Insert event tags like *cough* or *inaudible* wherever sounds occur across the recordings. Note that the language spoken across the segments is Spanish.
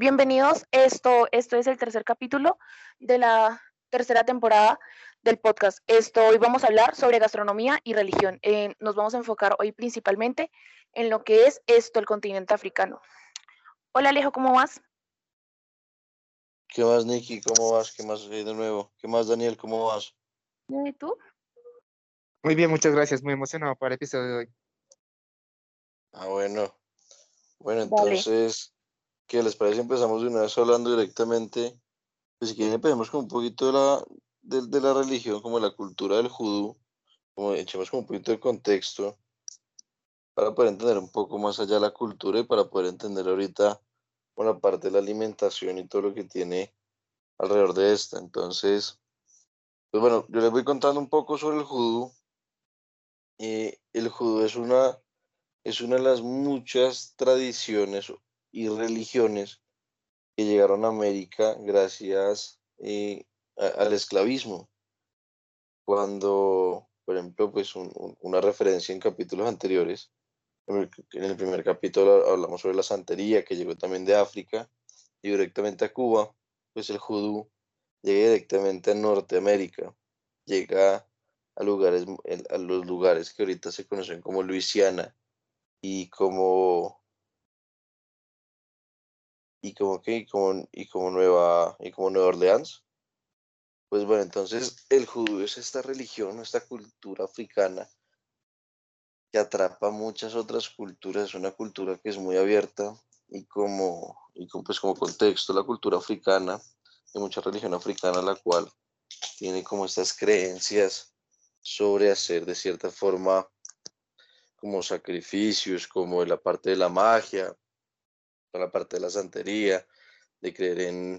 bienvenidos. Esto, esto es el tercer capítulo de la tercera temporada del podcast. Esto, hoy vamos a hablar sobre gastronomía y religión. Eh, nos vamos a enfocar hoy principalmente en lo que es esto, el continente africano. Hola Alejo, ¿cómo vas? ¿Qué más, Nicky? ¿Cómo vas? ¿Qué más de nuevo? ¿Qué más, Daniel? ¿Cómo vas? ¿Y tú? Muy bien, muchas gracias. Muy emocionado para el episodio de hoy. Ah, bueno. Bueno, entonces, ¿qué les parece? Empezamos de una vez hablando directamente. Pues si quieren empecemos con un poquito de la, de, la religión, como la cultura del judú, como echemos un poquito de contexto para poder entender un poco más allá la cultura y para poder entender ahorita la parte de la alimentación y todo lo que tiene alrededor de esta. Entonces, pues bueno, yo les voy contando un poco sobre el judú. Eh, el judú es una es una de las muchas tradiciones y religiones que llegaron a América gracias eh, al esclavismo. Cuando, por ejemplo, pues una referencia en capítulos anteriores, en el primer capítulo hablamos sobre la santería que llegó también de África y directamente a Cuba, pues el judú llega directamente a Norteamérica, llega a lugares, a los lugares que ahorita se conocen como Luisiana, y como y como que y como, y como nueva y como Nueva Orleans. Pues bueno entonces el judío es esta religión esta cultura africana que atrapa muchas otras culturas es una cultura que es muy abierta y como y pues como contexto la cultura africana hay mucha religión africana la cual tiene como estas creencias sobre hacer de cierta forma como sacrificios, como la parte de la magia, la parte de la santería, de creer en,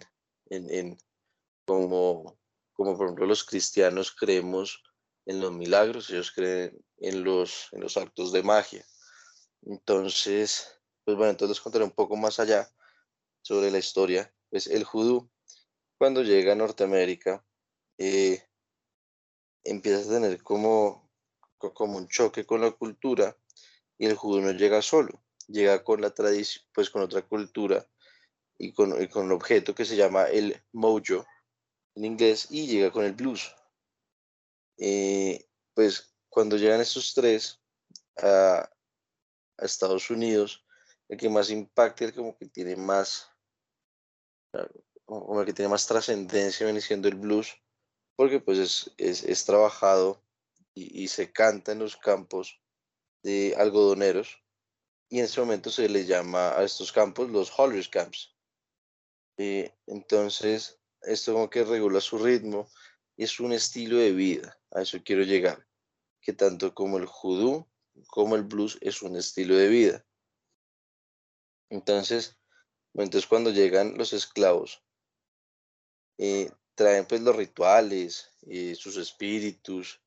en, como, como por ejemplo los cristianos creemos en los milagros, ellos creen en los, en los actos de magia. Entonces, pues bueno, entonces les contaré un poco más allá sobre la historia. Pues el judú, cuando llega a Norteamérica, eh, empieza a tener como como un choque con la cultura y el judío no llega solo, llega con la tradición, pues con otra cultura y con, un objeto que se llama el mojo en inglés y llega con el blues. Eh, pues cuando llegan estos tres a, Estados Unidos, el que más impacta, el como que tiene más, como que tiene más trascendencia viene siendo el blues, porque pues es, es, es trabajado y, se canta en los campos de algodoneros y en ese momento se le llama a estos campos los Hollers Camps. Eh, entonces, esto como que regula su ritmo es un estilo de vida, a eso quiero llegar, que tanto como el judú como el blues es un estilo de vida. Entonces, entonces cuando llegan los esclavos, eh, traen pues los rituales, eh, sus espíritus,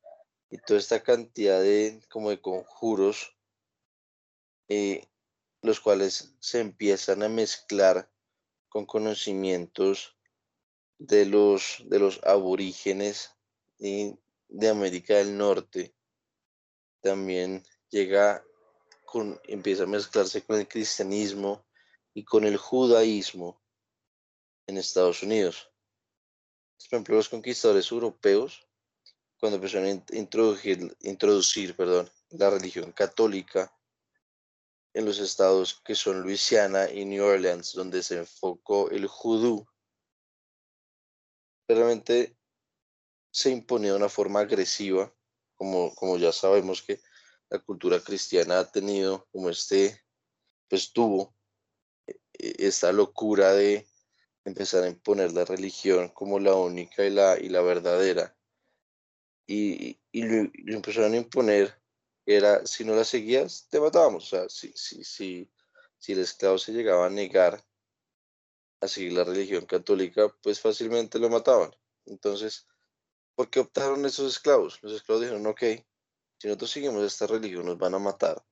y toda esta cantidad de como de conjuros eh, los cuales se empiezan a mezclar con conocimientos de los de los aborígenes eh, de América del Norte también llega con empieza a mezclarse con el cristianismo y con el judaísmo en Estados Unidos. Por ejemplo, los conquistadores europeos cuando empezaron a introducir, introducir perdón, la religión católica en los estados que son Luisiana y New Orleans, donde se enfocó el judú, realmente se imponía de una forma agresiva, como, como ya sabemos que la cultura cristiana ha tenido, como este, pues tuvo e, esta locura de empezar a imponer la religión como la única y la, y la verdadera. Y, y lo, empezaron a imponer, era, si no la seguías, te matábamos. O sea, si, si, si, si el esclavo se llegaba a negar a seguir la religión católica, pues fácilmente lo mataban. Entonces, ¿por qué optaron esos esclavos? Los esclavos dijeron, ok, si nosotros seguimos esta religión nos van a matar.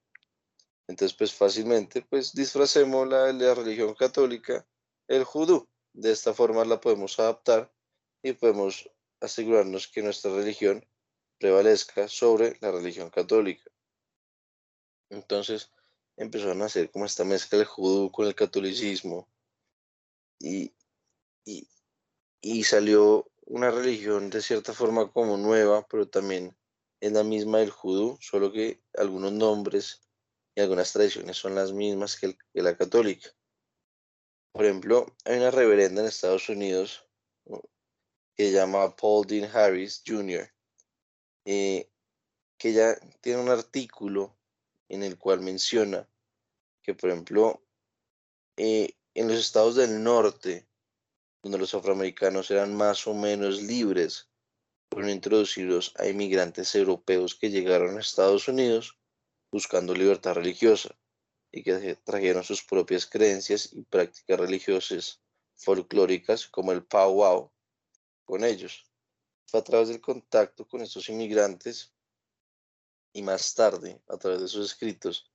Entonces, pues fácilmente, pues disfracemos la, la religión católica, el judú. De esta forma la podemos adaptar y podemos asegurarnos que nuestra religión prevalezca sobre la religión católica. Entonces empezaron a hacer como esta mezcla del judú con el catolicismo y, y, y salió una religión de cierta forma como nueva, pero también es la misma del judú, solo que algunos nombres y algunas tradiciones son las mismas que, la católica. Por ejemplo, hay una reverenda en Estados Unidos que se llama Paul Dean Harris Jr., eh, que ya tiene un artículo en el cual menciona que, por ejemplo, eh, en los estados del norte, donde los afroamericanos eran más o menos libres, fueron introducidos a inmigrantes europeos que llegaron a Estados Unidos buscando libertad religiosa y que trajeron sus propias creencias y prácticas religiosas folclóricas como el powwow con ellos. Fue a través del contacto con estos inmigrantes y más tarde, a través de sus escritos,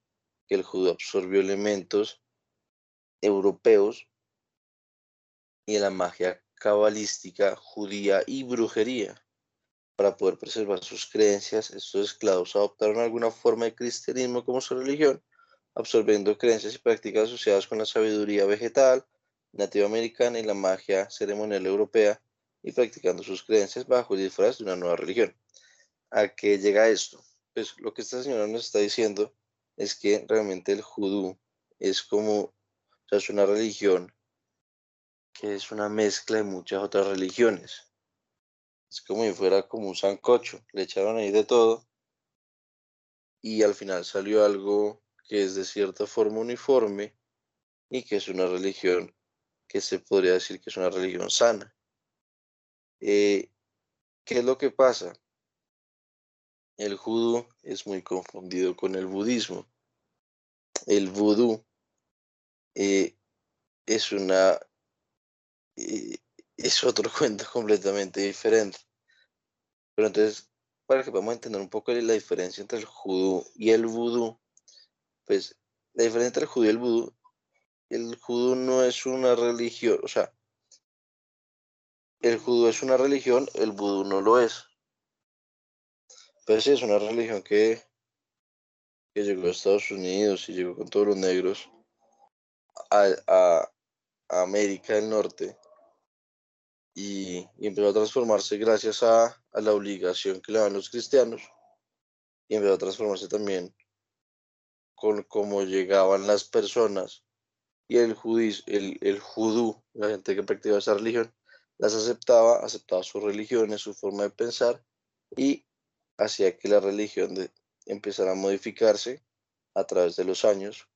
que el judío absorbió elementos europeos y de la magia cabalística judía y brujería. Para poder preservar sus creencias, estos esclavos adoptaron alguna forma de cristianismo como su religión, absorbiendo creencias y prácticas asociadas con la sabiduría vegetal, nativa americana y la magia ceremonial europea, y practicando sus creencias bajo el disfraz de una nueva religión. ¿A qué llega esto? Pues lo que esta señora nos está diciendo es que realmente el judú es como, o sea, es una religión que es una mezcla de muchas otras religiones. Es como si fuera como un sancocho. Le echaron ahí de todo. Y al final salió algo que es de cierta forma uniforme y que es una religión que se podría decir que es una religión sana. Eh, ¿Qué es lo que pasa? El judú es muy confundido con el budismo. El vudú eh, es una eh, es otro *laughs* cuento completamente diferente. Pero entonces, para que podamos entender un poco la diferencia entre el judú y el vudú, pues la diferencia entre el judú y el vudú, el judú no es una religión, o sea, el judú es una religión, el vudú no lo es. Pero sí es una religión que, que llegó a Estados Unidos y llegó con todos los negros a, América del Norte y, empezó a transformarse gracias a, la obligación que le dan los cristianos y empezó a transformarse también con cómo llegaban las personas y el, judís, el, el judú, la gente que practicaba esa religión, las aceptaba, aceptaba sus religiones, su forma de pensar y hacía que la religión de, empezara a modificarse a través de los años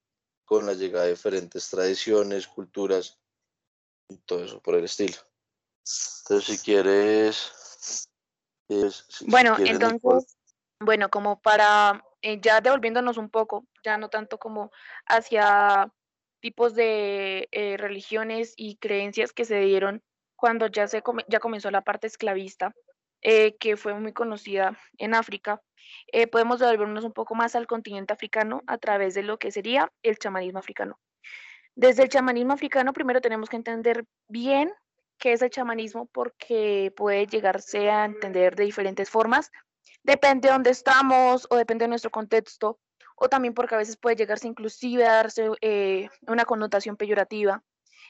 con la llegada de diferentes tradiciones, culturas y todo eso por el estilo. Entonces, si quieres... bueno, entonces, bueno, como para eh, ya devolviéndonos un poco, ya no tanto como hacia tipos de eh, religiones y creencias que se dieron cuando ya, se ya comenzó la parte esclavista, eh, que fue muy conocida en África, podemos devolvernos un poco más al continente africano a través de lo que sería el chamanismo africano. Desde el chamanismo africano primero tenemos que entender bien qué es el chamanismo porque puede llegarse a entender de diferentes formas. Depende de dónde estamos o depende de nuestro contexto o también porque a veces puede llegarse inclusive a darse eh, una connotación peyorativa.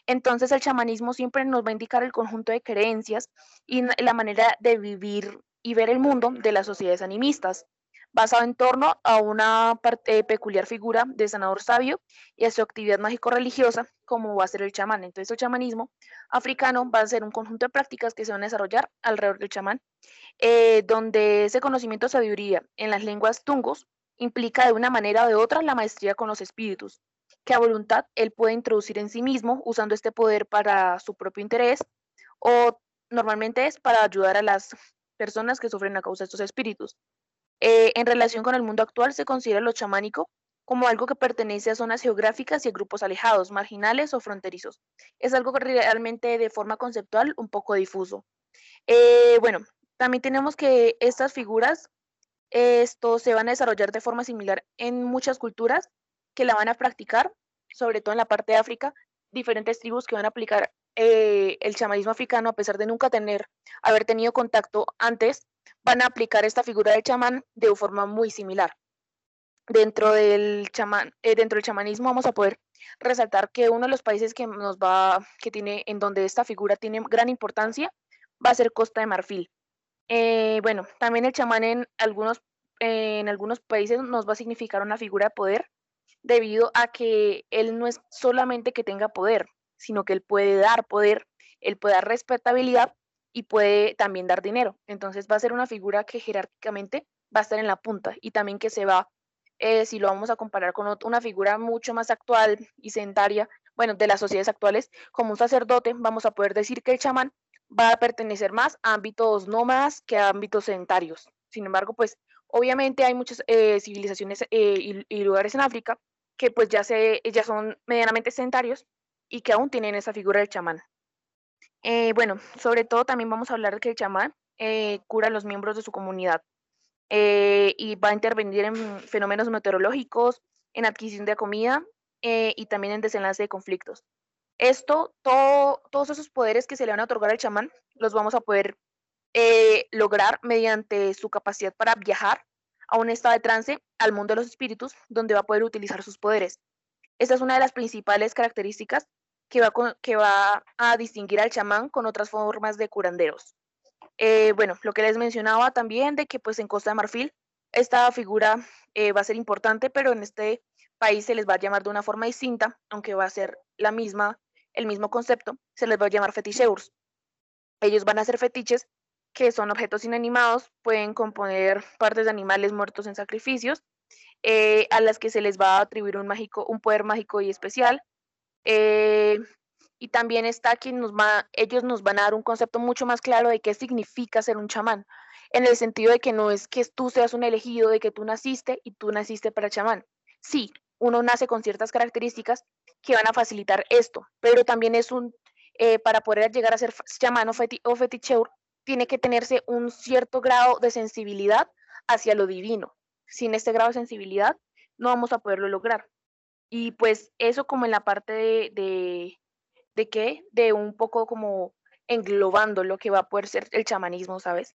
Entonces el chamanismo siempre nos va a indicar el conjunto de creencias y la manera de vivir y ver el mundo de las sociedades animistas basado en torno a una parte, peculiar figura de sanador sabio y a su actividad mágico-religiosa, como va a ser el chamán. Entonces, el chamanismo africano va a ser un conjunto de prácticas que se van a desarrollar alrededor del chamán, eh, donde ese conocimiento sabiduría en las lenguas tungos implica de una manera o de otra la maestría con los espíritus, que a voluntad él puede introducir en sí mismo usando este poder para su propio interés o normalmente es para ayudar a las personas que sufren a causa de estos espíritus. Eh, en relación con el mundo actual, se considera lo chamánico como algo que pertenece a zonas geográficas y a grupos alejados, marginales o fronterizos. Es algo realmente de forma conceptual un poco difuso. Eh, bueno, también tenemos que estas figuras esto se van a desarrollar de forma similar en muchas culturas que la van a practicar, sobre todo en la parte de África, diferentes tribus que van a aplicar eh, el chamanismo africano a pesar de nunca tener, haber tenido contacto antes van a aplicar esta figura del chamán de forma muy similar. dentro del chamán, eh, dentro del chamanismo vamos a poder resaltar que uno de los países que nos va, que tiene, en donde esta figura tiene gran importancia, va a ser Costa de Marfil. Eh, bueno, también el chamán en algunos, en algunos países nos va a significar una figura de poder, debido a que él no es solamente que tenga poder, sino que él puede dar poder, él puede dar respetabilidad y puede también dar dinero. Entonces va a ser una figura que jerárquicamente va a estar en la punta y también que se va eh, si lo vamos a comparar con una figura mucho más actual y sedentaria, bueno, de las sociedades actuales, como un sacerdote, vamos a poder decir que el chamán va a pertenecer más a ámbitos nómadas que a ámbitos sedentarios. Sin embargo, pues obviamente hay muchas eh, civilizaciones eh, y, lugares en África que pues ya, se, ya son medianamente sedentarios y que aún tienen esa figura del chamán. bueno, sobre todo también vamos a hablar de que el chamán cura a los miembros de su comunidad. Eh, y va a intervenir en fenómenos meteorológicos, en adquisición de comida eh, y también en desenlace de conflictos. Esto, todo, todos esos poderes que se le van a otorgar al chamán, los vamos a poder eh, lograr mediante su capacidad para viajar a un estado de trance al mundo de los espíritus, donde va a poder utilizar sus poderes. Esta es una de las principales características que va, que va a distinguir al chamán con otras formas de curanderos. Eh, bueno, lo que les mencionaba también de que pues en Costa de Marfil esta figura eh, va a ser importante, pero en este país se les va a llamar de una forma distinta, aunque va a ser la misma, el mismo concepto, se les va a llamar feticheurs. Ellos van a ser fetiches que son objetos inanimados, pueden componer partes de animales muertos en sacrificios, eh, a las que se les va a atribuir un, mágico, un poder mágico y especial y también está quien nos va, ellos nos van a dar un concepto mucho más claro de qué significa ser un chamán, en el sentido de que no es que tú seas un elegido, de que tú naciste y tú naciste para chamán. Sí, uno nace con ciertas características que van a facilitar esto, pero también es un, eh, para poder llegar a ser chamán o feticheur, tiene que tenerse un cierto grado de sensibilidad hacia lo divino. Sin este grado de sensibilidad no vamos a poderlo lograr. Y pues eso como en la parte de ¿De qué? De un poco como englobando lo que va a poder ser el chamanismo, ¿sabes?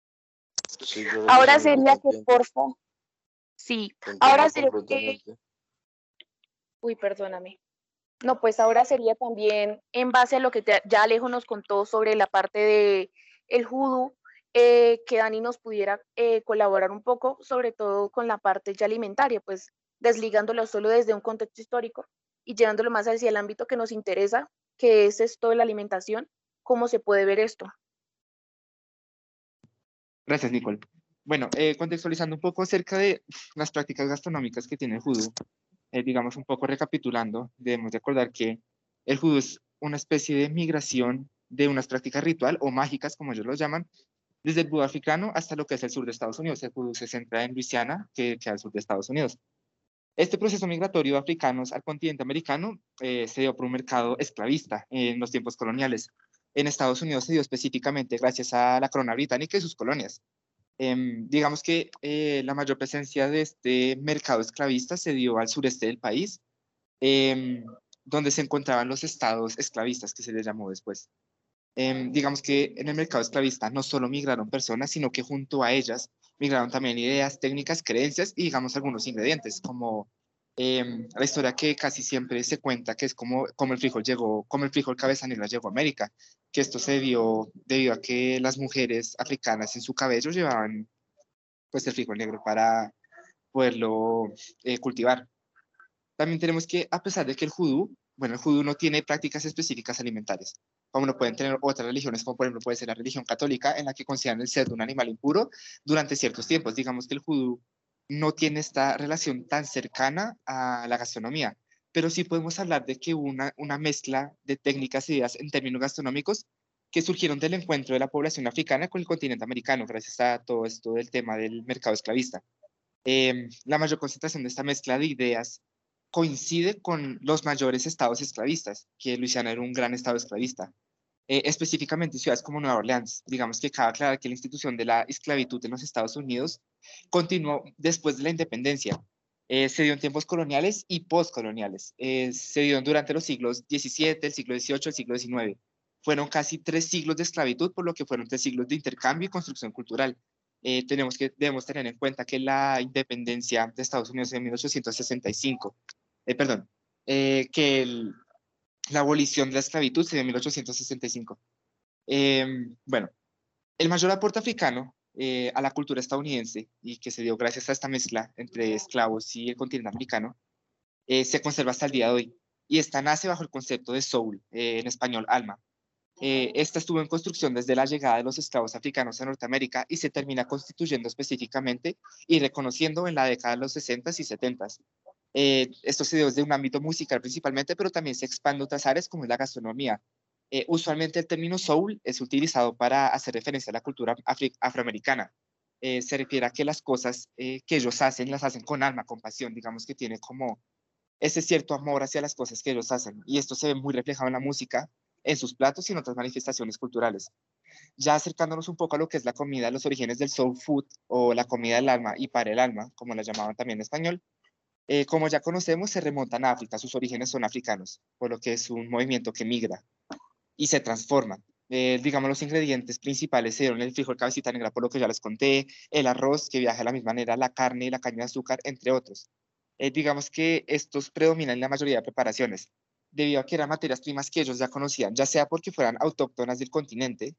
ahora sería que, por favor, sí, ahora sería que... Uy, perdóname. No, pues ahora sería también en base a lo que ya Alejo nos contó sobre la parte de el judo, eh, que Dani nos pudiera eh, colaborar un poco, sobre todo con la parte ya alimentaria, pues desligándolo solo desde un contexto histórico y llevándolo más hacia el ámbito que nos interesa, que es esto de la alimentación, ¿cómo se puede ver esto? Gracias, Nicole. Bueno, eh, contextualizando un poco acerca de las prácticas gastronómicas que tiene el judú, eh, digamos un poco recapitulando, debemos recordar que el judú es una especie de migración de unas prácticas ritual o mágicas, como ellos lo llaman, desde el vudú africano hasta lo que es el sur de Estados Unidos. El se centra en Luisiana, que queda al sur de Estados Unidos. Este proceso migratorio de africanos al continente americano eh, se dio por un mercado esclavista en los tiempos coloniales. En Estados Unidos se dio específicamente gracias a la corona británica y sus colonias. Em, digamos que eh, la mayor presencia de este mercado esclavista se dio al sureste del país, em, donde se encontraban los estados esclavistas, que se les llamó después. Em, digamos que en el mercado esclavista no solo migraron personas, sino que junto a ellas migraron también ideas, técnicas, creencias y digamos algunos ingredientes, como em, la historia que casi siempre se cuenta, que es como, como el frijol llegó, como el frijol cabeza negra llegó a América, que esto se dio debido a que las mujeres africanas en su cabello llevaban pues el frijol negro para poderlo eh, cultivar. También tenemos que, a pesar de que el judú, bueno, el judú no tiene prácticas específicas alimentarias, como lo pueden tener otras religiones, como por ejemplo puede ser la religión católica, en la que consideran el cerdo un animal impuro durante ciertos tiempos. Digamos que el judú no tiene esta relación tan cercana a la gastronomía, pero sí podemos hablar de que una, una mezcla de técnicas y ideas en términos gastronómicos que surgieron del encuentro de la población africana con el continente americano, gracias a todo esto del tema del mercado esclavista. Em, la mayor concentración de esta mezcla de ideas coincide con los mayores estados esclavistas, que Luisiana era un gran estado esclavista. Eh, específicamente ciudades como Nueva Orleans. Digamos que cabe aclarar que la institución de la esclavitud en los Estados Unidos continuó después de la independencia. Eh, se dio en tiempos coloniales y postcoloniales. Eh, se dio durante los siglos XVII, el siglo XVIII, el siglo XIX. Fueron casi tres siglos de esclavitud, por lo que fueron tres siglos de intercambio y construcción cultural. tenemos que, debemos tener en cuenta que la independencia de Estados Unidos en 1865, eh, perdón, eh, que la abolición de la esclavitud se dio en 1865. Em, bueno, el mayor aporte africano a la cultura estadounidense y que se dio gracias a esta mezcla entre esclavos y el continente americano, se conserva hasta el día de hoy y esta nace bajo el concepto de soul, en español alma, eh, esta estuvo en construcción desde la llegada de los esclavos africanos a Norteamérica y se termina constituyendo específicamente y reconociendo en la década de los 60 y 70. Eh, esto se dio desde un ámbito musical principalmente, pero también se expande a otras áreas como es la gastronomía. Eh, usualmente el término soul es utilizado para hacer referencia a la cultura afroamericana. se refiere a que las cosas que ellos hacen las hacen con alma, con pasión, digamos que tiene como ese cierto amor hacia las cosas que ellos hacen. Y esto se ve muy reflejado en la música, en sus platos y en otras manifestaciones culturales. Ya acercándonos un poco a lo que es la comida, los orígenes del soul food o la comida del alma y para el alma, como la llamaban también en español, eh, como ya conocemos, se remontan a África, sus orígenes son africanos, por lo que es un movimiento que migra y se transforma. Eh, digamos, los ingredientes principales son el frijol cabecita negra, por lo que ya les conté, el arroz, que viaja de la misma manera, la carne la caña de azúcar, entre otros. Eh, digamos que estos predominan en la mayoría de preparaciones debido a que eran materias primas que ellos ya conocían, ya sea porque fueran autóctonas del continente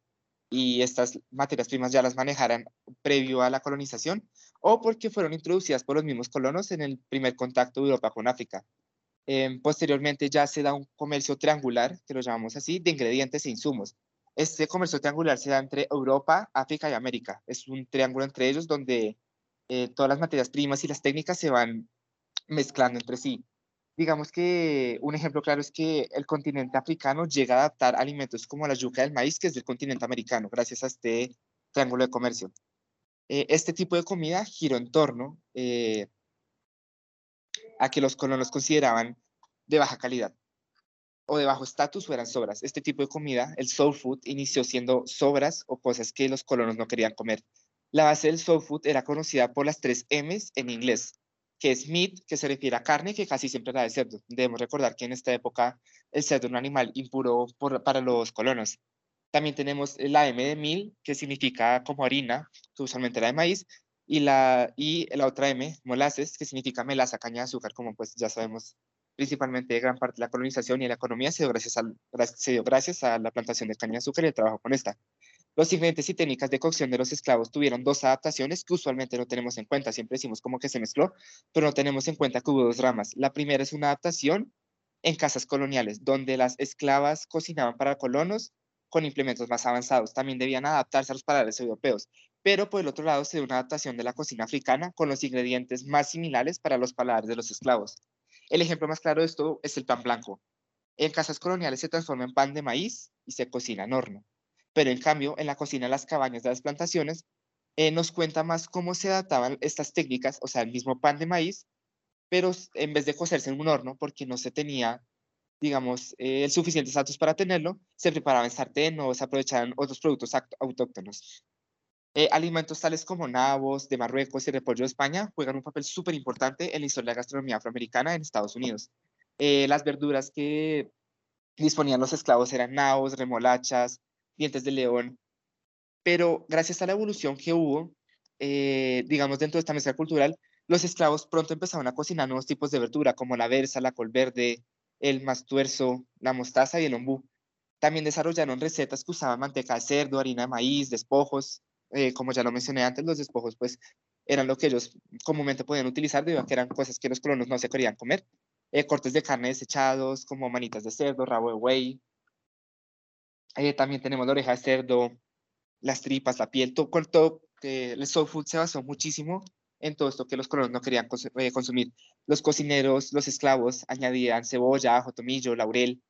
y estas materias primas ya las manejaran previo a la colonización, o porque fueron introducidas por los mismos colonos en el primer contacto de Europa con África. Em, posteriormente ya se da un comercio triangular, que lo llamamos así, de ingredientes e insumos. Este comercio triangular se da entre Europa, África y América. Es un triángulo entre ellos donde eh, todas las materias primas y las técnicas se van mezclando entre sí digamos que un ejemplo claro es que el continente africano llega a adaptar alimentos como la yuca del maíz, que es del continente americano, gracias a este triángulo de comercio. Eh, este tipo de comida giró en torno eh, a que los colonos consideraban de baja calidad o de bajo estatus o eran sobras. Este tipo de comida, el soul food, inició siendo sobras o cosas que los colonos no querían comer. La base del soul food era conocida por las tres M's en inglés, que es meat, que se refiere a carne, que casi siempre era de cerdo. Debemos recordar que en esta época el cerdo era un animal impuro para los colonos. También tenemos la M de mil, que significa como harina, que usualmente era de maíz, y la, y la otra M, molasses, que significa melaza, caña de azúcar, como pues ya sabemos, principalmente gran parte de la colonización y la economía se dio gracias, se dio gracias a la plantación de caña de azúcar y el trabajo con esta. Los ingredientes y técnicas de cocción de los esclavos tuvieron dos adaptaciones que usualmente no tenemos en cuenta. Siempre decimos como que se mezcló, pero no tenemos en cuenta que hubo dos ramas. La primera es una adaptación en casas coloniales, donde las esclavas cocinaban para colonos con implementos más avanzados. También debían adaptarse a los paladares europeos. Pero por el otro lado se dio una adaptación de la cocina africana con los ingredientes más similares para los paladares de los esclavos. El ejemplo más claro de esto es el pan blanco. En casas coloniales se transforma en pan de maíz y se cocina en horno pero en cambio en la cocina de las cabañas de las plantaciones eh, nos cuenta más cómo se adaptaban estas técnicas, o sea, el mismo pan de maíz, pero en vez de cocerse en un horno, porque no se tenía, digamos, eh, el suficiente estatus para tenerlo, se preparaba en sartén o se aprovechaban otros productos autóctonos. Eh, alimentos tales como nabos de Marruecos y repollo de España juegan un papel súper importante en la historia de la gastronomía afroamericana en Estados Unidos. las verduras que disponían los esclavos eran nabos, remolachas, dientes de león, pero gracias a la evolución que hubo, eh, digamos, dentro de esta mesa cultural, los esclavos pronto empezaron a cocinar nuevos tipos de verdura, como la berza, la col verde, el mastuerzo, la mostaza y el ombú. También desarrollaron recetas que usaban manteca de cerdo, harina de maíz, despojos. Eh, como ya lo mencioné antes, los despojos pues eran lo que ellos comúnmente podían utilizar debido a que eran cosas que los colonos no se querían comer. Eh, cortes de carne desechados, como manitas de cerdo, rabo de buey, eh, también tenemos la oreja de cerdo, las tripas, la piel, todo, todo el soul food se basó muchísimo en todo esto que los colonos no querían eh, consumir. Los cocineros, los esclavos añadían cebolla, ajo, tomillo, laurel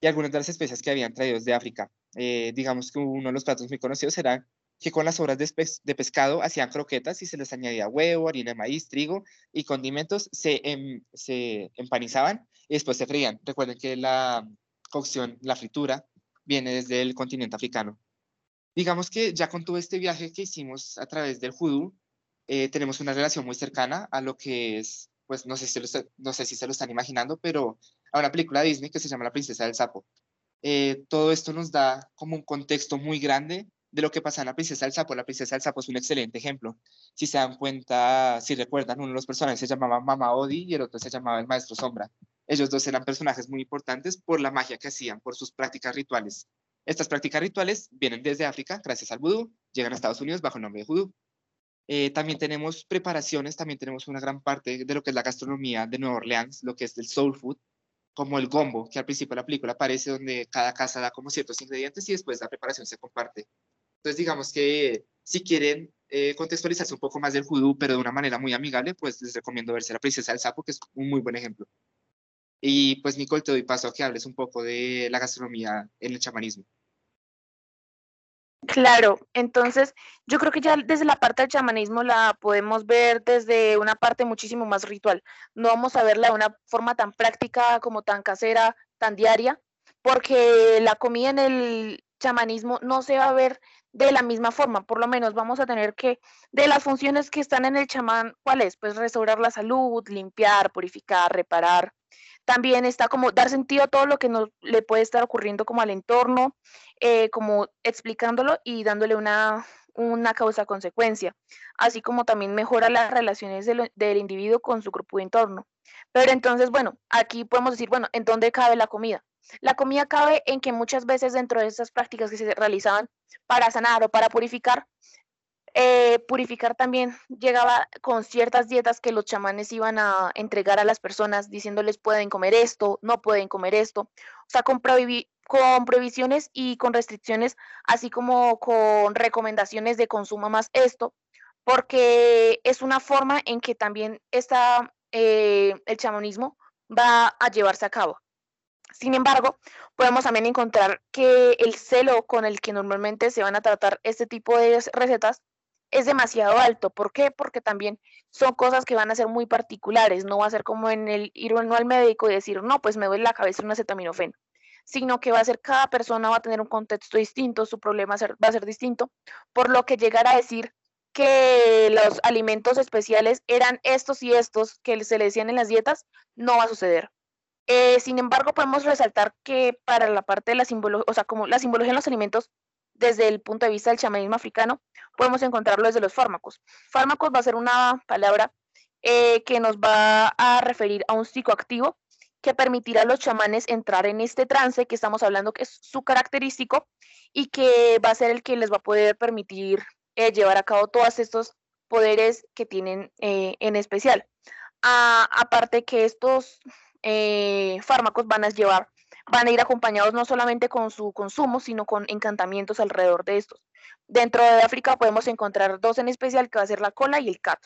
y algunas de las especias que habían traído de África. Eh, digamos que uno de los platos muy conocidos era que con las sobras de, pescado hacían croquetas y se les añadía huevo, harina de maíz, trigo y condimentos, se, em, se empanizaban y después se frían. Recuerden que la cocción, la fritura, viene desde el continente africano. Digamos que ya con todo este viaje que hicimos a través del judú, eh, tenemos una relación muy cercana a lo que es, pues no sé, si no sé si se lo están imaginando, pero a una película de Disney que se llama La Princesa del Sapo. Eh, todo esto nos da como un contexto muy grande de lo que pasa en la princesa del sapo. La princesa del sapo es un excelente ejemplo. Si se dan cuenta, si recuerdan, uno de los personajes se llamaba Mama Odi y el otro se llamaba el Maestro Sombra. Ellos dos eran personajes muy importantes por la magia que hacían, por sus prácticas rituales. Estas prácticas rituales vienen desde África, gracias al vudú, llegan a Estados Unidos bajo el nombre de vudú. Eh, también tenemos preparaciones, también tenemos una gran parte de lo que es la gastronomía de Nueva Orleans, lo que es el soul food, como el gombo, que al principio de la película aparece donde cada casa da como ciertos ingredientes y después la preparación se comparte. Entonces, digamos que si quieren eh, contextualizarse un poco más del judú, pero de una manera muy amigable, pues les recomiendo verse La Princesa del Sapo, que es un muy buen ejemplo. Y pues, Nicole, te doy paso a que hables un poco de la gastronomía en el chamanismo. Claro, entonces yo creo que ya desde la parte del chamanismo la podemos ver desde una parte muchísimo más ritual. No vamos a verla de una forma tan práctica como tan casera, tan diaria, porque la comida en el chamanismo no se va a ver de la misma forma, por lo menos vamos a tener que, de las funciones que están en el chamán, ¿cuál es? Pues restaurar la salud, limpiar, purificar, reparar, también está como dar sentido a todo lo que nos, le puede estar ocurriendo como al entorno, eh, como explicándolo y dándole una, una causa-consecuencia, así como también mejora las relaciones del, del, individuo con su grupo de entorno. Pero entonces, bueno, aquí podemos decir, bueno, ¿en dónde cabe la comida? La comida cabe en que muchas veces dentro de estas prácticas que se realizaban para sanar o para purificar, eh, purificar también llegaba con ciertas dietas que los chamanes iban a entregar a las personas diciéndoles pueden comer esto, no pueden comer esto, o sea, con, con prohibiciones y con restricciones, así como con recomendaciones de consumo más esto, porque es una forma en que también está, eh, el chamanismo va a llevarse a cabo. Sin embargo, podemos también encontrar que el celo con el que normalmente se van a tratar este tipo de recetas es demasiado alto. ¿Por qué? Porque también son cosas que van a ser muy particulares. No va a ser como en el ir uno al médico y decir, no, pues me duele la cabeza una acetaminofén, sino que va a ser cada persona va a tener un contexto distinto, su problema va a ser distinto, por lo que llegar a decir que los alimentos especiales eran estos y estos que se le decían en las dietas, no va a suceder. Eh, sin embargo, podemos resaltar que para la parte de la simbología, o sea, como la simbología en los alimentos desde el punto de vista del chamanismo africano, podemos encontrarlo desde los fármacos. Fármacos va a ser una palabra eh, que nos va a referir a un psicoactivo que permitirá a los chamanes entrar en este trance que estamos hablando, que es su característico y que va a ser el que les va a poder permitir eh, llevar a cabo todos estos poderes que tienen eh, en especial. aparte que estos fármacos van a llevar van a ir acompañados no solamente con su consumo, sino con encantamientos alrededor de estos. Dentro de África podemos encontrar dos en especial, que va a ser la cola y el cat.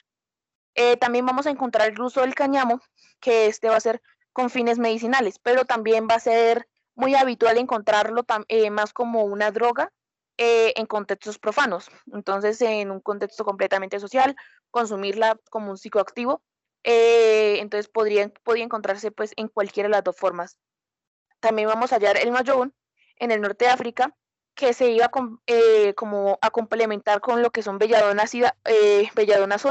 Eh, también vamos a encontrar el uso del cañamo, que este va a ser con fines medicinales, pero también va a ser muy habitual encontrarlo eh, más como una droga eh, en contextos profanos. Entonces, en un contexto completamente social, consumirla como un psicoactivo, entonces podría, podría encontrarse pues en cualquiera de las dos formas. También vamos a hallar el mayón en el norte de África, que se iba eh, como a complementar con lo que son belladonas, y, eh, belladonas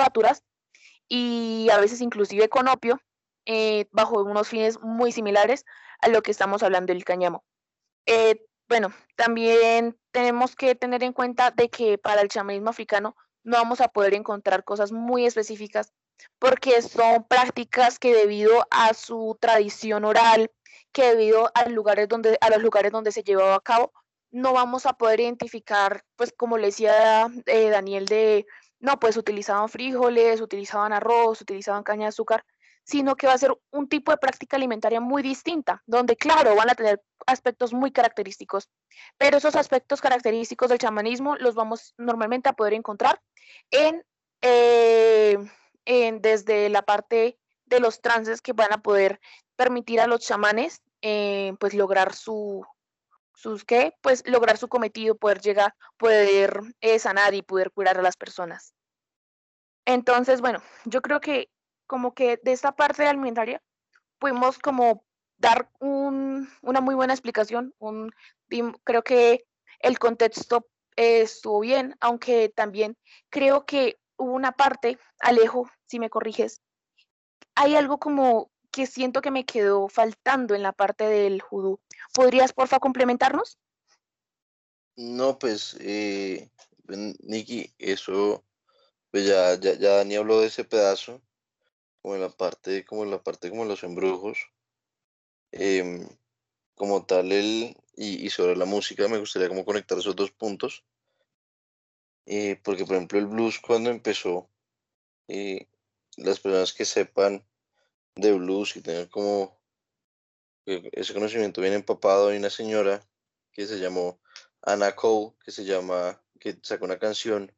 y a veces inclusive con opio, eh, bajo unos fines muy similares a lo que estamos hablando del cáñamo. bueno, también tenemos que tener en cuenta de que para el chamanismo africano no vamos a poder encontrar cosas muy específicas porque son prácticas que debido a su tradición oral, que debido a, lugares donde, a los lugares donde se llevaba a cabo, no vamos a poder identificar, pues como le decía eh, Daniel, de, no, pues utilizaban frijoles, utilizaban arroz, utilizaban caña de azúcar, sino que va a ser un tipo de práctica alimentaria muy distinta, donde claro, van a tener aspectos muy característicos, pero esos aspectos característicos del chamanismo los vamos normalmente a poder encontrar en, eh, en desde la parte de los trances que van a poder permitir a los chamanes eh, pues lograr su sus qué pues lograr su cometido poder llegar poder eh, sanar y poder curar a las personas. Entonces bueno yo creo que como que de esta parte de alimentaria pudimos como dar un, una muy buena explicación un, creo que el contexto estuvo bien aunque también creo que hubo una parte Alejo si me corriges hay algo como que siento que me quedó faltando en la parte del judú. ¿Podrías, porfa, complementarnos? No, pues, eh, Nicky, eso, pues ya, ya, ya Dani habló de ese pedazo, como en la parte, como en la parte como los embrujos. Em, como tal, el, y, sobre la música, me gustaría como conectar esos dos puntos. Eh, porque, por ejemplo, el blues cuando empezó, eh, las personas que sepan de blues y tengan como ese conocimiento bien empapado, hay una señora que se llamó Anna Cole, que se llama, que sacó una canción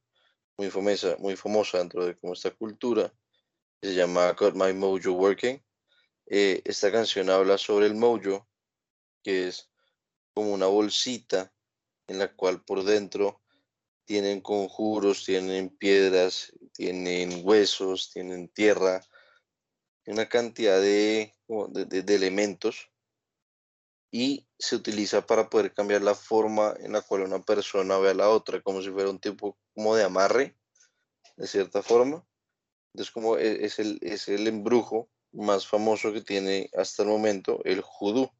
muy famosa, muy famosa dentro de como esta cultura, que se llama Got My Mojo Working. Eh, esta canción habla sobre el mojo, que es como una bolsita en la cual por dentro tienen conjuros, tienen piedras, tienen huesos, tienen tierra, una cantidad de, de, elementos y se utiliza para poder cambiar la forma en la cual una persona ve a la otra, como si fuera un tipo como de amarre, de cierta forma. Entonces, como e, es el, es el embrujo más famoso que tiene hasta el momento el judú.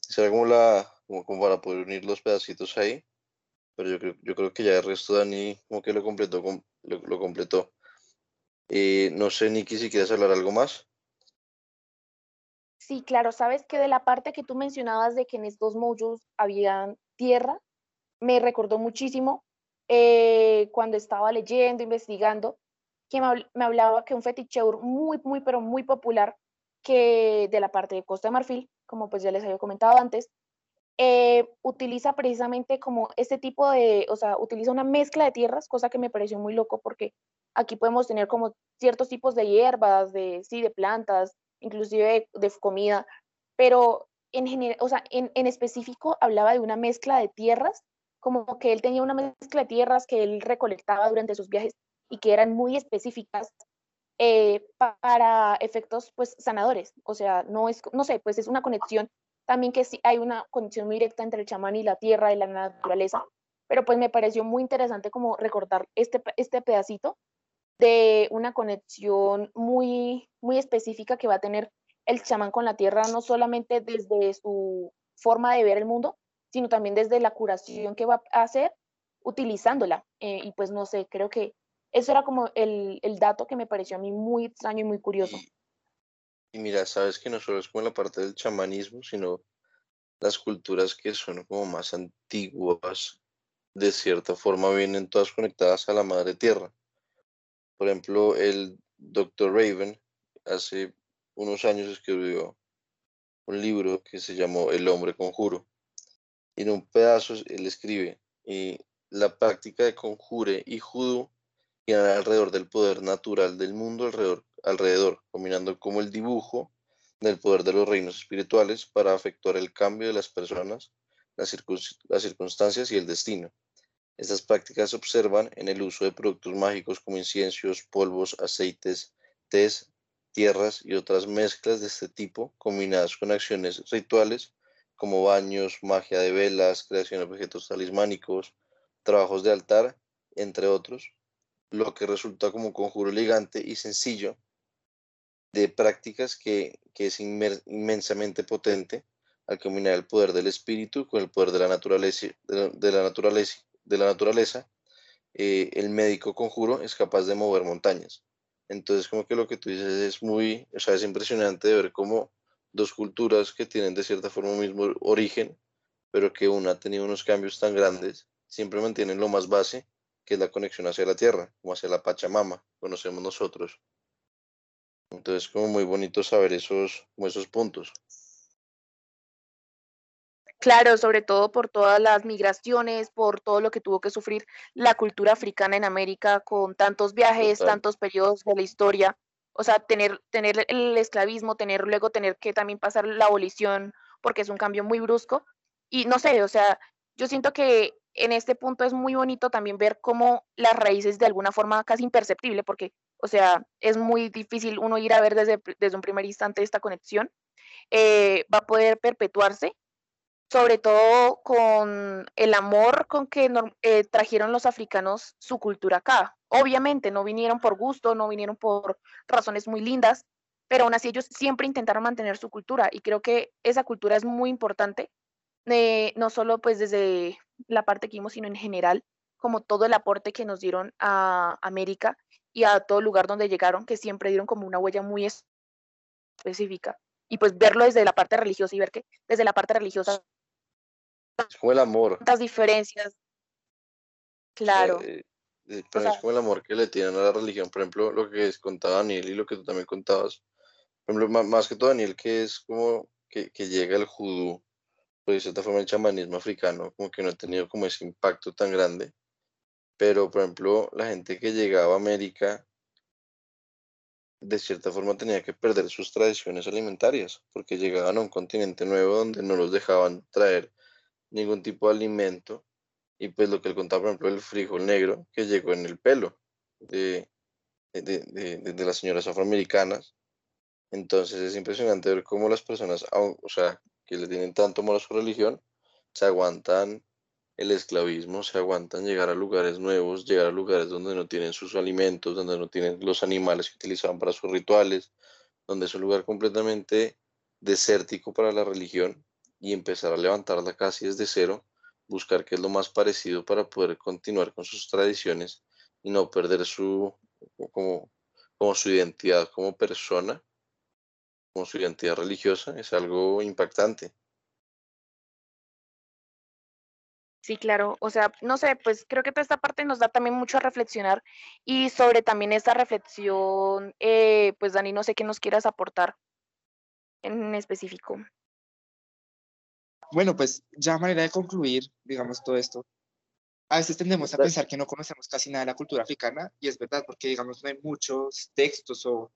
Será como, la, como, para poder unir los pedacitos ahí, pero yo creo, yo creo que ya el resto Dani como que lo completó. Lo, lo completó. Eh, no sé, Niki, si quieres hablar algo más. Sí, claro, sabes que de la parte que tú mencionabas de que en estos mojos había tierra, me recordó muchísimo eh, cuando estaba leyendo, investigando, que me, hablaba que un feticheur muy, muy, pero muy popular, que de la parte de Costa de Marfil, como pues ya les había comentado antes, eh, utiliza precisamente como este tipo de, o sea, utiliza una mezcla de tierras, cosa que me pareció muy loco porque aquí podemos tener como ciertos tipos de hierbas, de, sí, de plantas, inclusive de, comida, pero en, general, o sea, en, en específico hablaba de una mezcla de tierras, como que él tenía una mezcla de tierras que él recolectaba durante sus viajes y que eran muy específicas eh, para efectos pues sanadores. O sea, no es, no sé, pues es una conexión también que sí hay una conexión muy directa entre el chamán y la tierra y la naturaleza, pero pues me pareció muy interesante como recordar este, este pedacito de una conexión muy, muy específica que va a tener el chamán con la tierra, no solamente desde su forma de ver el mundo, sino también desde la curación que va a hacer utilizándola. Eh, y pues no sé, creo que eso era como el, el, dato que me pareció a mí muy extraño y muy curioso. Y, mira, sabes que no solo es como la parte del chamanismo, sino las culturas que son como más antiguas, de cierta forma vienen todas conectadas a la madre tierra. Por ejemplo, el Dr. Raven hace unos años escribió un libro que se llamó El hombre conjuro. En un pedazo él escribe, y la práctica de conjure y judo gira alrededor del poder natural del mundo alrededor, combinando como el dibujo del poder de los reinos espirituales para efectuar el cambio de las personas, las, las circunstancias y el destino. Estas prácticas se observan en el uso de productos mágicos como inciensos, polvos, aceites, tés, tierras y otras mezclas de este tipo, combinadas con acciones rituales como baños, magia de velas, creación de objetos talismánicos, trabajos de altar, entre otros, lo que resulta como un conjuro elegante y sencillo de prácticas que, es inmensamente potente al combinar el poder del espíritu con el poder de la naturaleza, de la naturaleza de la naturaleza, eh, el médico conjuro es capaz de mover montañas. Entonces, como que lo que tú dices es muy, o sea, es impresionante ver cómo dos culturas que tienen de cierta forma un mismo origen, pero que una ha tenido unos cambios tan grandes, siempre mantienen lo más base, que es la conexión hacia la tierra, como hacia la Pachamama, conocemos nosotros. Entonces, como muy bonito saber esos, esos puntos. Claro, sobre todo por todas las migraciones, por todo lo que tuvo que sufrir la cultura africana en América con tantos viajes, tantos periodos de la historia. O sea, tener, tener el esclavismo, tener luego tener que también pasar la abolición, porque es un cambio muy brusco. Y no sé, o sea, yo siento que en este punto es muy bonito también ver cómo las raíces de alguna forma casi imperceptible, porque, o sea, es muy difícil uno ir a ver desde, desde un primer instante esta conexión, eh, va a poder perpetuarse sobre todo con el amor con que eh, trajeron los africanos su cultura acá. Obviamente no vinieron por gusto, no vinieron por razones muy lindas, pero aún así ellos siempre intentaron mantener su cultura y creo que esa cultura es muy importante, eh, no solo pues desde, la parte que vimos, sino en general, como todo el aporte que nos dieron a América y a todo lugar donde llegaron, que siempre dieron como una huella muy específica. Y pues verlo desde la parte religiosa y ver que desde la parte religiosa... Es como el amor. Tantas diferencias. Claro. Eh, eh, pero es como el amor que le tienen a la religión. Por ejemplo, lo que contaba Daniel y lo que tú también contabas. Por ejemplo, más, que todo Daniel, que es como que, que llega el judú, pues de cierta forma el chamanismo africano, como que no ha tenido como ese impacto tan grande. Pero, por ejemplo, la gente que llegaba a América, de cierta forma tenía que perder sus tradiciones alimentarias, porque llegaban a un continente nuevo donde no los dejaban traer ningún tipo de alimento y pues lo que él contaba, por ejemplo, el frijol negro que llegó en el pelo de, de, las señoras afroamericanas. Entonces es impresionante ver cómo las personas, o sea, que le tienen tanto amor a su religión, se aguantan el esclavismo, se aguantan llegar a lugares nuevos, llegar a lugares donde no tienen sus alimentos, donde no tienen los animales que utilizaban para sus rituales, donde es un lugar completamente desértico para la religión y empezar a levantarla casi desde cero buscar qué es lo más parecido para poder continuar con sus tradiciones y no perder su, como, como su identidad como persona, como su identidad religiosa, es algo impactante. Sí, claro. O sea, no sé, pues creo que toda esta parte nos da también mucho a reflexionar y sobre también esta reflexión, eh, pues Dani, no sé qué nos quieras aportar en específico. Bueno, pues ya a manera de concluir, digamos, todo esto, a veces tendemos a pensar que no conocemos casi nada de la cultura africana y es verdad porque, digamos, no hay muchos textos o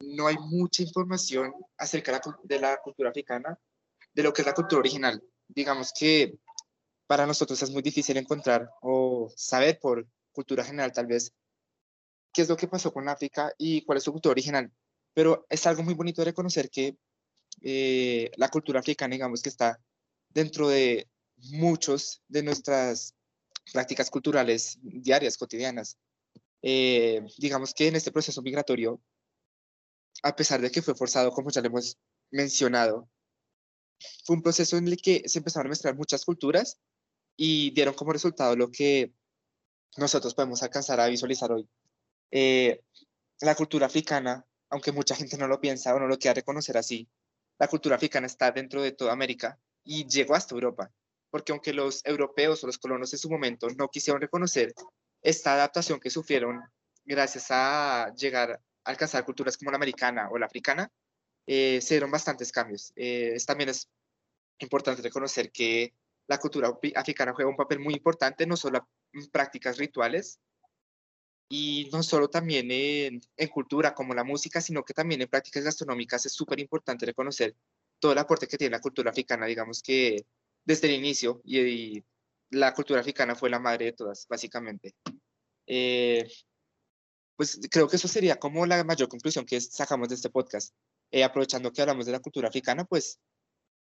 no hay mucha información acerca de la cultura africana, de lo que es la cultura original. Digamos que para nosotros es muy difícil encontrar o saber por cultura general tal vez qué es lo que pasó con África y cuál es su cultura original. Pero es algo muy bonito de reconocer que eh, la cultura africana, digamos, que está dentro de muchos de nuestras prácticas culturales diarias, cotidianas. Eh, digamos que en este proceso migratorio, a pesar de que fue forzado, como ya le hemos mencionado, fue un proceso en el que se empezaron a mezclar muchas culturas y dieron como resultado lo que nosotros podemos alcanzar a visualizar hoy. Eh, la cultura africana, aunque mucha gente no lo piensa o no lo quiera reconocer así, la cultura africana está dentro de toda América y llegó hasta Europa, porque aunque los europeos o los colonos en su momento no quisieron reconocer esta adaptación que sufrieron gracias a llegar a alcanzar culturas como la americana o la africana, eh, se dieron bastantes cambios. Eh, también es importante reconocer que la cultura africana juega un papel muy importante, no solo en prácticas rituales, y no solo también en, en, cultura como la música, sino que también en prácticas gastronómicas es súper importante reconocer todo el aporte que tiene la cultura africana, digamos que desde el inicio, y, la cultura africana fue la madre de todas, básicamente. Eh, pues creo que eso sería como la mayor conclusión que sacamos de este podcast. Eh, aprovechando que hablamos de la cultura africana, pues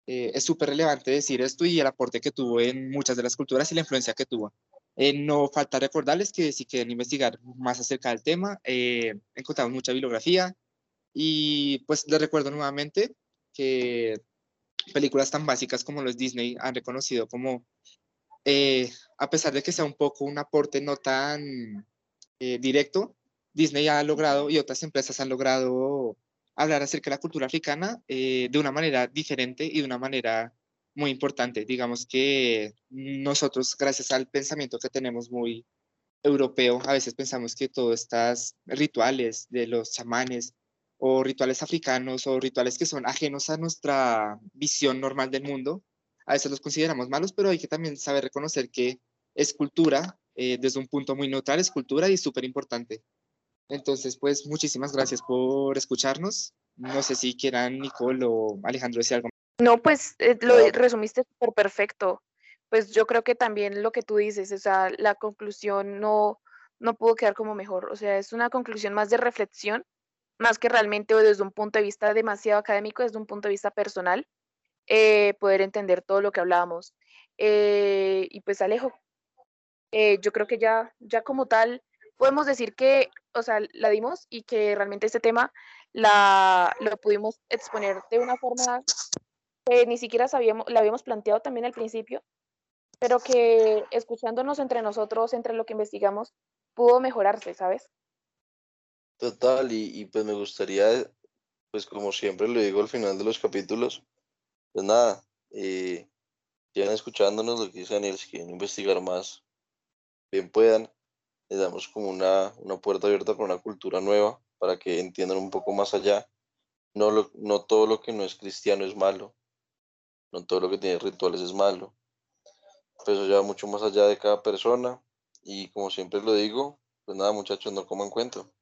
eh, es súper relevante decir esto y el aporte que tuvo en muchas de las culturas y la influencia que tuvo. no falta recordarles que si quieren investigar más acerca del tema, encontramos mucha bibliografía y pues les recuerdo nuevamente que películas tan básicas como los Disney han reconocido como, eh, a pesar de que sea un poco un aporte no tan eh, directo, Disney ha logrado y otras empresas han logrado hablar acerca de la cultura africana eh, de una manera diferente y de una manera muy importante. Digamos que nosotros, gracias al pensamiento que tenemos muy europeo, a veces pensamos que todos estos rituales de los chamanes o rituales africanos o rituales que son ajenos a nuestra visión normal del mundo. A veces los consideramos malos, pero hay que también saber reconocer que es cultura, eh, desde un punto muy neutral, es cultura y es súper importante. Entonces, pues muchísimas gracias por escucharnos. No sé si quieran Nicole o Alejandro decir algo. No, pues eh, lo resumiste súper perfecto. Pues yo creo que también lo que tú dices, o sea, la conclusión no, no pudo quedar como mejor. O sea, es una conclusión más de reflexión más que realmente o desde un punto de vista demasiado académico, desde un punto de vista personal, eh, poder entender todo lo que hablábamos. Eh, y pues Alejo, eh, yo creo que ya, ya como tal, podemos decir que, o sea, la dimos y que realmente este tema la, lo pudimos exponer de una forma que ni siquiera sabíamos, la habíamos planteado también al principio, pero que escuchándonos entre nosotros, entre lo que investigamos, pudo mejorarse, ¿sabes? Total, y, y pues me gustaría, pues como siempre le digo al final de los capítulos, pues nada, eh, sigan escuchándonos lo que dice Daniel, si quieren investigar más, bien puedan, les damos como una, una puerta abierta con una cultura nueva para que entiendan un poco más allá. No, lo- no todo lo que no es cristiano es malo, no todo lo que tiene rituales es malo. Pues eso ya va mucho más allá de cada persona y como siempre lo digo, pues nada muchachos, no coman cuento.